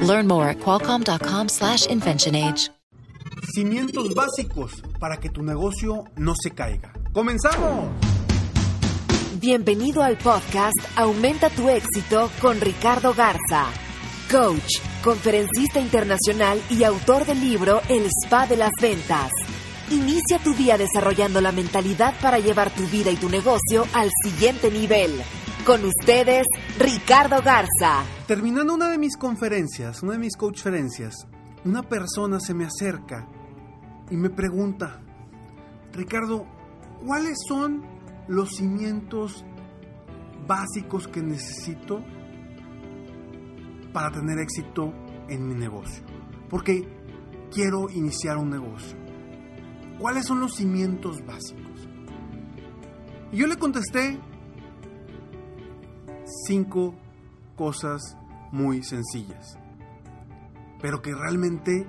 Learn more at qualcomm.com/inventionage. Cimientos básicos para que tu negocio no se caiga. ¡Comenzamos! Bienvenido al podcast Aumenta tu éxito con Ricardo Garza, coach, conferencista internacional y autor del libro El Spa de las Ventas. Inicia tu día desarrollando la mentalidad para llevar tu vida y tu negocio al siguiente nivel. Con ustedes, Ricardo Garza. Terminando una de mis conferencias, una de mis coachferencias, una persona se me acerca y me pregunta, Ricardo, ¿cuáles son los cimientos básicos que necesito para tener éxito en mi negocio? Porque quiero iniciar un negocio. ¿Cuáles son los cimientos básicos? Y yo le contesté cinco cosas muy sencillas, pero que realmente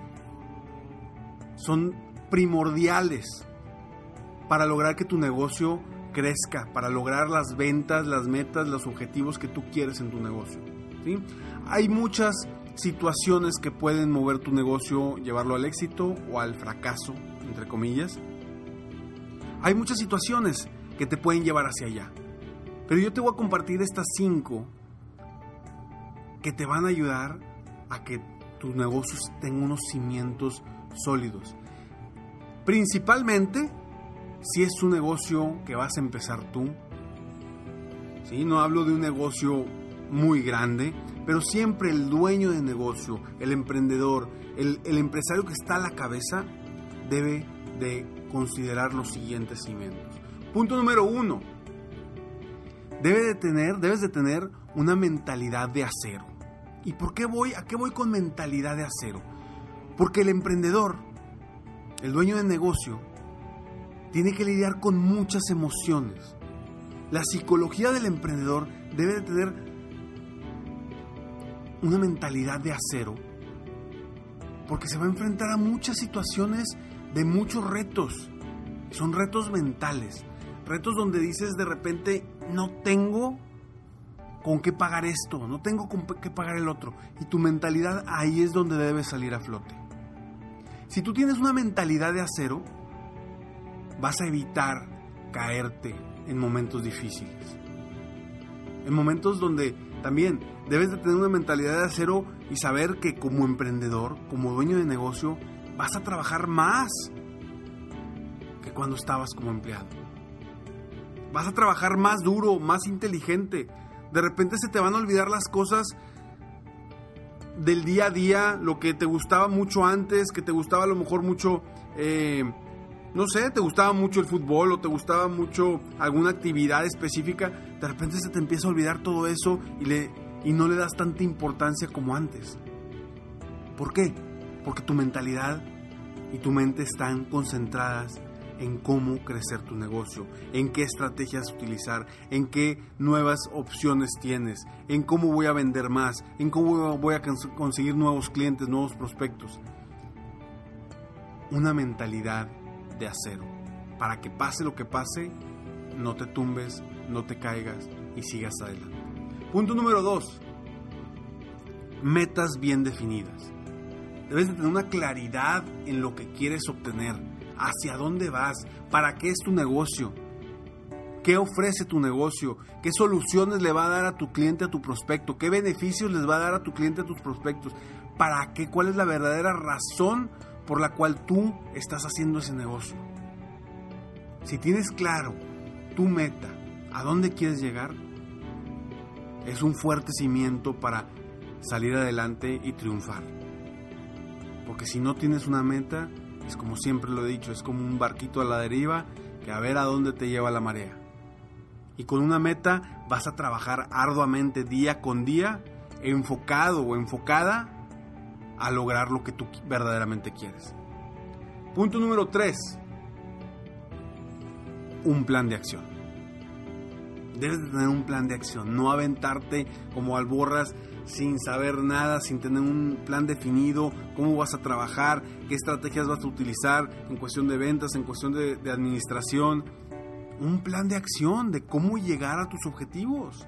son primordiales para lograr que tu negocio crezca, para lograr las ventas, las metas, los objetivos que tú quieres en tu negocio. Hay muchas situaciones que pueden mover tu negocio, llevarlo al éxito o al fracaso, entre comillas. Hay muchas situaciones que te pueden llevar hacia allá. Pero yo te voy a compartir estas cinco que te van a ayudar a que tus negocios tengan unos cimientos sólidos. Principalmente si es un negocio que vas a empezar tú. ¿sí? No hablo de un negocio muy grande, pero siempre el dueño de negocio, el emprendedor, el, el empresario que está a la cabeza, debe de considerar los siguientes cimientos. Punto número uno. Debe de tener, debes de tener una mentalidad de acero. ¿Y por qué voy? ¿A qué voy con mentalidad de acero? Porque el emprendedor, el dueño de negocio, tiene que lidiar con muchas emociones. La psicología del emprendedor debe de tener una mentalidad de acero porque se va a enfrentar a muchas situaciones de muchos retos. Son retos mentales, retos donde dices de repente, no tengo con qué pagar esto, no tengo con qué pagar el otro. Y tu mentalidad ahí es donde debe salir a flote. Si tú tienes una mentalidad de acero, vas a evitar caerte en momentos difíciles. En momentos donde también debes de tener una mentalidad de acero y saber que como emprendedor, como dueño de negocio, vas a trabajar más que cuando estabas como empleado. Vas a trabajar más duro, más inteligente. De repente se te van a olvidar las cosas del día a día, lo que te gustaba mucho antes, que te gustaba a lo mejor mucho, eh, no sé, te gustaba mucho el fútbol o te gustaba mucho alguna actividad específica. De repente se te empieza a olvidar todo eso y, le, y no le das tanta importancia como antes. ¿Por qué? Porque tu mentalidad y tu mente están concentradas en cómo crecer tu negocio, en qué estrategias utilizar, en qué nuevas opciones tienes, en cómo voy a vender más, en cómo voy a conseguir nuevos clientes, nuevos prospectos. Una mentalidad de acero. Para que pase lo que pase, no te tumbes, no te caigas y sigas adelante. Punto número dos. Metas bien definidas. Debes de tener una claridad en lo que quieres obtener, hacia dónde vas, para qué es tu negocio, qué ofrece tu negocio, qué soluciones le va a dar a tu cliente, a tu prospecto, qué beneficios les va a dar a tu cliente, a tus prospectos, para qué, cuál es la verdadera razón por la cual tú estás haciendo ese negocio. Si tienes claro tu meta, a dónde quieres llegar, es un fuerte cimiento para salir adelante y triunfar. Porque si no tienes una meta, es como siempre lo he dicho, es como un barquito a la deriva que a ver a dónde te lleva la marea. Y con una meta vas a trabajar arduamente día con día, enfocado o enfocada a lograr lo que tú verdaderamente quieres. Punto número 3. Un plan de acción. Debes de tener un plan de acción, no aventarte como alborras sin saber nada, sin tener un plan definido, cómo vas a trabajar, qué estrategias vas a utilizar en cuestión de ventas, en cuestión de administración. Un plan de acción de cómo llegar a tus objetivos.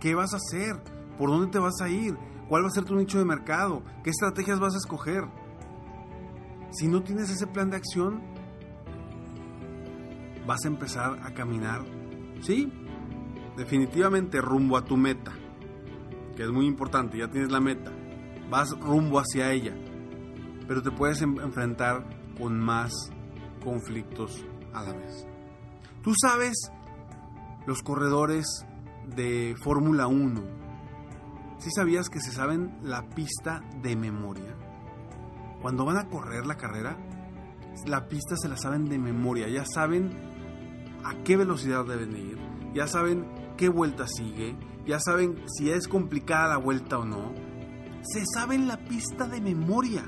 ¿Qué vas a hacer? ¿Por dónde te vas a ir? ¿Cuál va a ser tu nicho de mercado? ¿Qué estrategias vas a escoger? Si no tienes ese plan de acción, vas a empezar a caminar, sí, definitivamente rumbo a tu meta, que es muy importante, ya tienes la meta, vas rumbo hacia ella, pero te puedes enfrentar con más conflictos a la vez. Tú sabes, los corredores de Fórmula 1, si sabías que se saben la pista de memoria? Cuando van a correr la carrera, la pista se la saben de memoria, ya saben a qué velocidad deben ir, ya saben qué vuelta sigue, ya saben si es complicada la vuelta o no. Se saben la pista de memoria.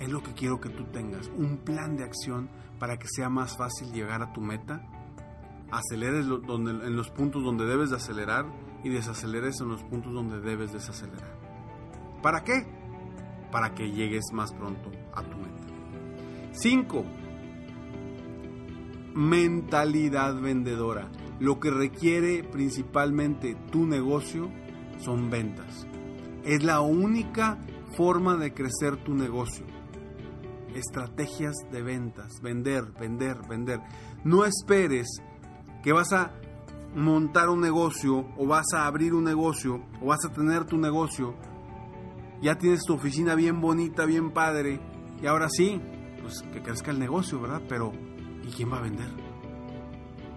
Es lo que quiero que tú tengas, un plan de acción para que sea más fácil llegar a tu meta. Aceleres en los puntos donde debes de acelerar y desaceleres en los puntos donde debes desacelerar. ¿Para qué? para que llegues más pronto a tu meta. 5. Mentalidad vendedora. Lo que requiere principalmente tu negocio son ventas. Es la única forma de crecer tu negocio. Estrategias de ventas. Vender, vender, vender. No esperes que vas a montar un negocio o vas a abrir un negocio o vas a tener tu negocio ya tienes tu oficina bien bonita, bien padre, y ahora sí, pues que crezca el negocio, ¿verdad? Pero, ¿y quién va a vender?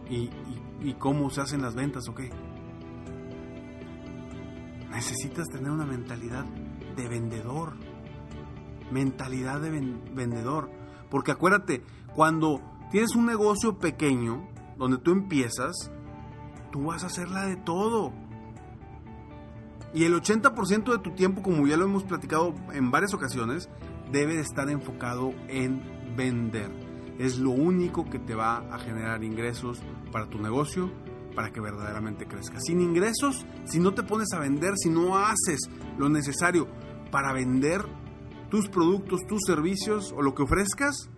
¿Y, cómo se hacen las ventas o qué? Necesitas tener una mentalidad de vendedor, mentalidad de vendedor, porque acuérdate, cuando tienes un negocio pequeño, donde tú empiezas, tú vas a hacerla de todo y el 80% de tu tiempo, como ya lo hemos platicado en varias ocasiones, debe de estar enfocado en vender. Es lo único que te va a generar ingresos para tu negocio, para que verdaderamente crezca. Sin ingresos, si no te pones a vender, si no haces lo necesario para vender tus productos, tus servicios o lo que ofrezcas,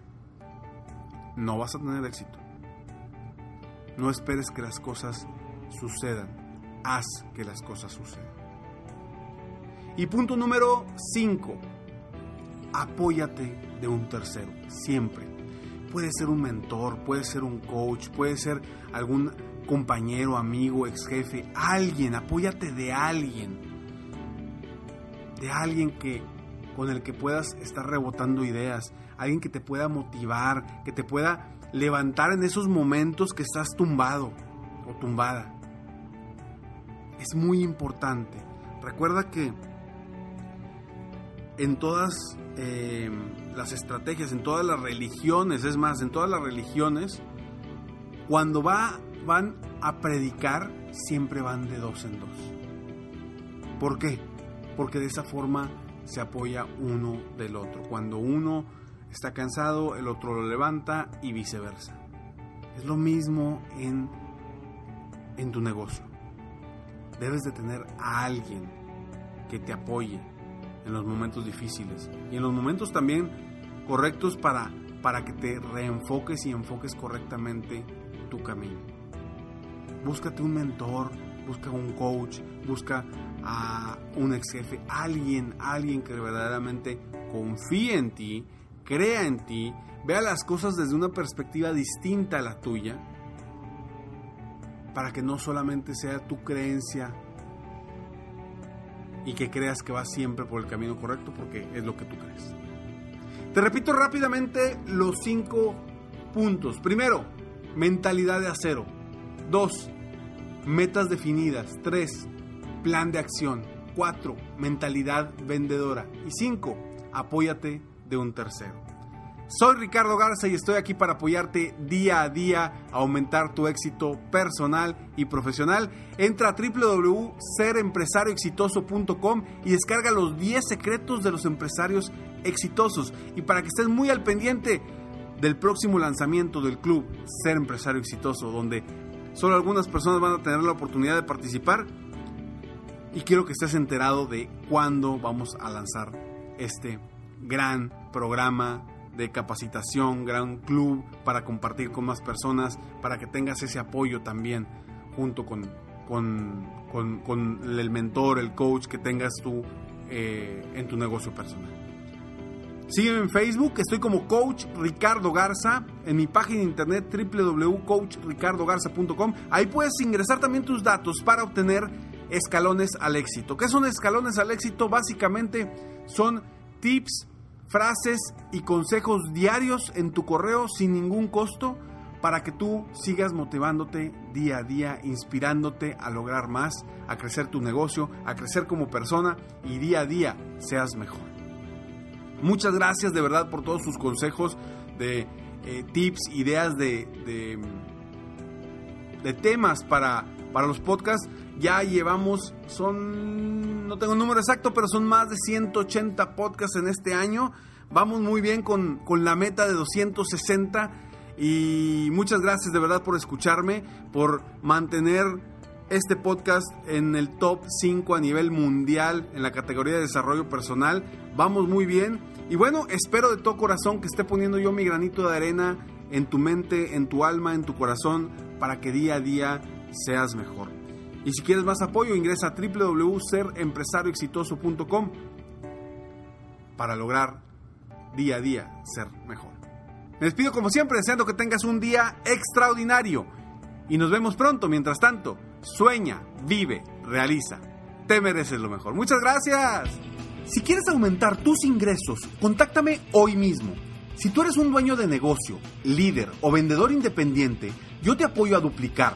no vas a tener éxito. No esperes que las cosas sucedan. Haz que las cosas sucedan. Y punto número 5, apóyate de un tercero, siempre. Puede ser un mentor, puede ser un coach, puede ser algún compañero, amigo, ex jefe, alguien, apóyate de alguien. De alguien que con el que puedas estar rebotando ideas, alguien que te pueda motivar, que te pueda levantar en esos momentos que estás tumbado o tumbada. Es muy importante. Recuerda que en todas eh, las estrategias, en todas las religiones, es más, en todas las religiones, cuando va, van a predicar, siempre van de dos en dos. ¿Por qué? Porque de esa forma se apoya uno del otro. Cuando uno está cansado, el otro lo levanta y viceversa. Es lo mismo en, en tu negocio. Debes de tener a alguien que te apoye, en los momentos difíciles y en los momentos también correctos para, para que te reenfoques y enfoques correctamente tu camino. Búscate un mentor, busca un coach, busca a un ex jefe, alguien, alguien que verdaderamente confíe en ti, crea en ti, vea las cosas desde una perspectiva distinta a la tuya, para que no solamente sea tu creencia y que creas que vas siempre por el camino correcto porque es lo que tú crees. Te repito rápidamente los cinco puntos. Primero, mentalidad de acero. Dos, metas definidas. Tres, plan de acción. Cuatro, mentalidad vendedora. Y cinco, apóyate de un tercero. Soy Ricardo Garza y estoy aquí para apoyarte día a día a aumentar tu éxito personal y profesional. Entra a www.serempresarioexitoso.com y descarga los 10 secretos de los empresarios exitosos. Y para que estés muy al pendiente del próximo lanzamiento del club Ser Empresario Exitoso, donde solo algunas personas van a tener la oportunidad de participar. Y quiero que estés enterado de cuándo vamos a lanzar este gran programa de capacitación, gran club para compartir con más personas, para que tengas ese apoyo también junto con, con, el mentor, el coach que tengas tú eh, en tu negocio personal. Sígueme en Facebook, estoy como Coach Ricardo Garza, en mi página de internet www.coachricardogarza.com. Ahí puedes ingresar también tus datos para obtener escalones al éxito. ¿Qué son escalones al éxito? Básicamente son tips, frases y consejos diarios en tu correo sin ningún costo para que tú sigas motivándote día a día, inspirándote a lograr más, a crecer tu negocio, a crecer como persona y día a día seas mejor. Muchas gracias de verdad por todos sus consejos de eh, tips, ideas de, de, temas para, para los podcasts. Ya llevamos, son, no tengo el número exacto, pero son más de 180 podcasts en este año. Vamos muy bien con, con la meta de 260 y muchas gracias de verdad por escucharme, por mantener este podcast en el top 5 a nivel mundial en la categoría de desarrollo personal. Vamos muy bien y bueno, espero de todo corazón que esté poniendo yo mi granito de arena en tu mente, en tu alma, en tu corazón, para que día a día seas mejor. Y si quieres más apoyo, ingresa a www.serempresarioexitoso.com para lograr día a día ser mejor. Me despido como siempre, deseando que tengas un día extraordinario. Y nos vemos pronto. Mientras tanto, sueña, vive, realiza. Te mereces lo mejor. Muchas gracias. Si quieres aumentar tus ingresos, contáctame hoy mismo. Si tú eres un dueño de negocio, líder o vendedor independiente, yo te apoyo a duplicar,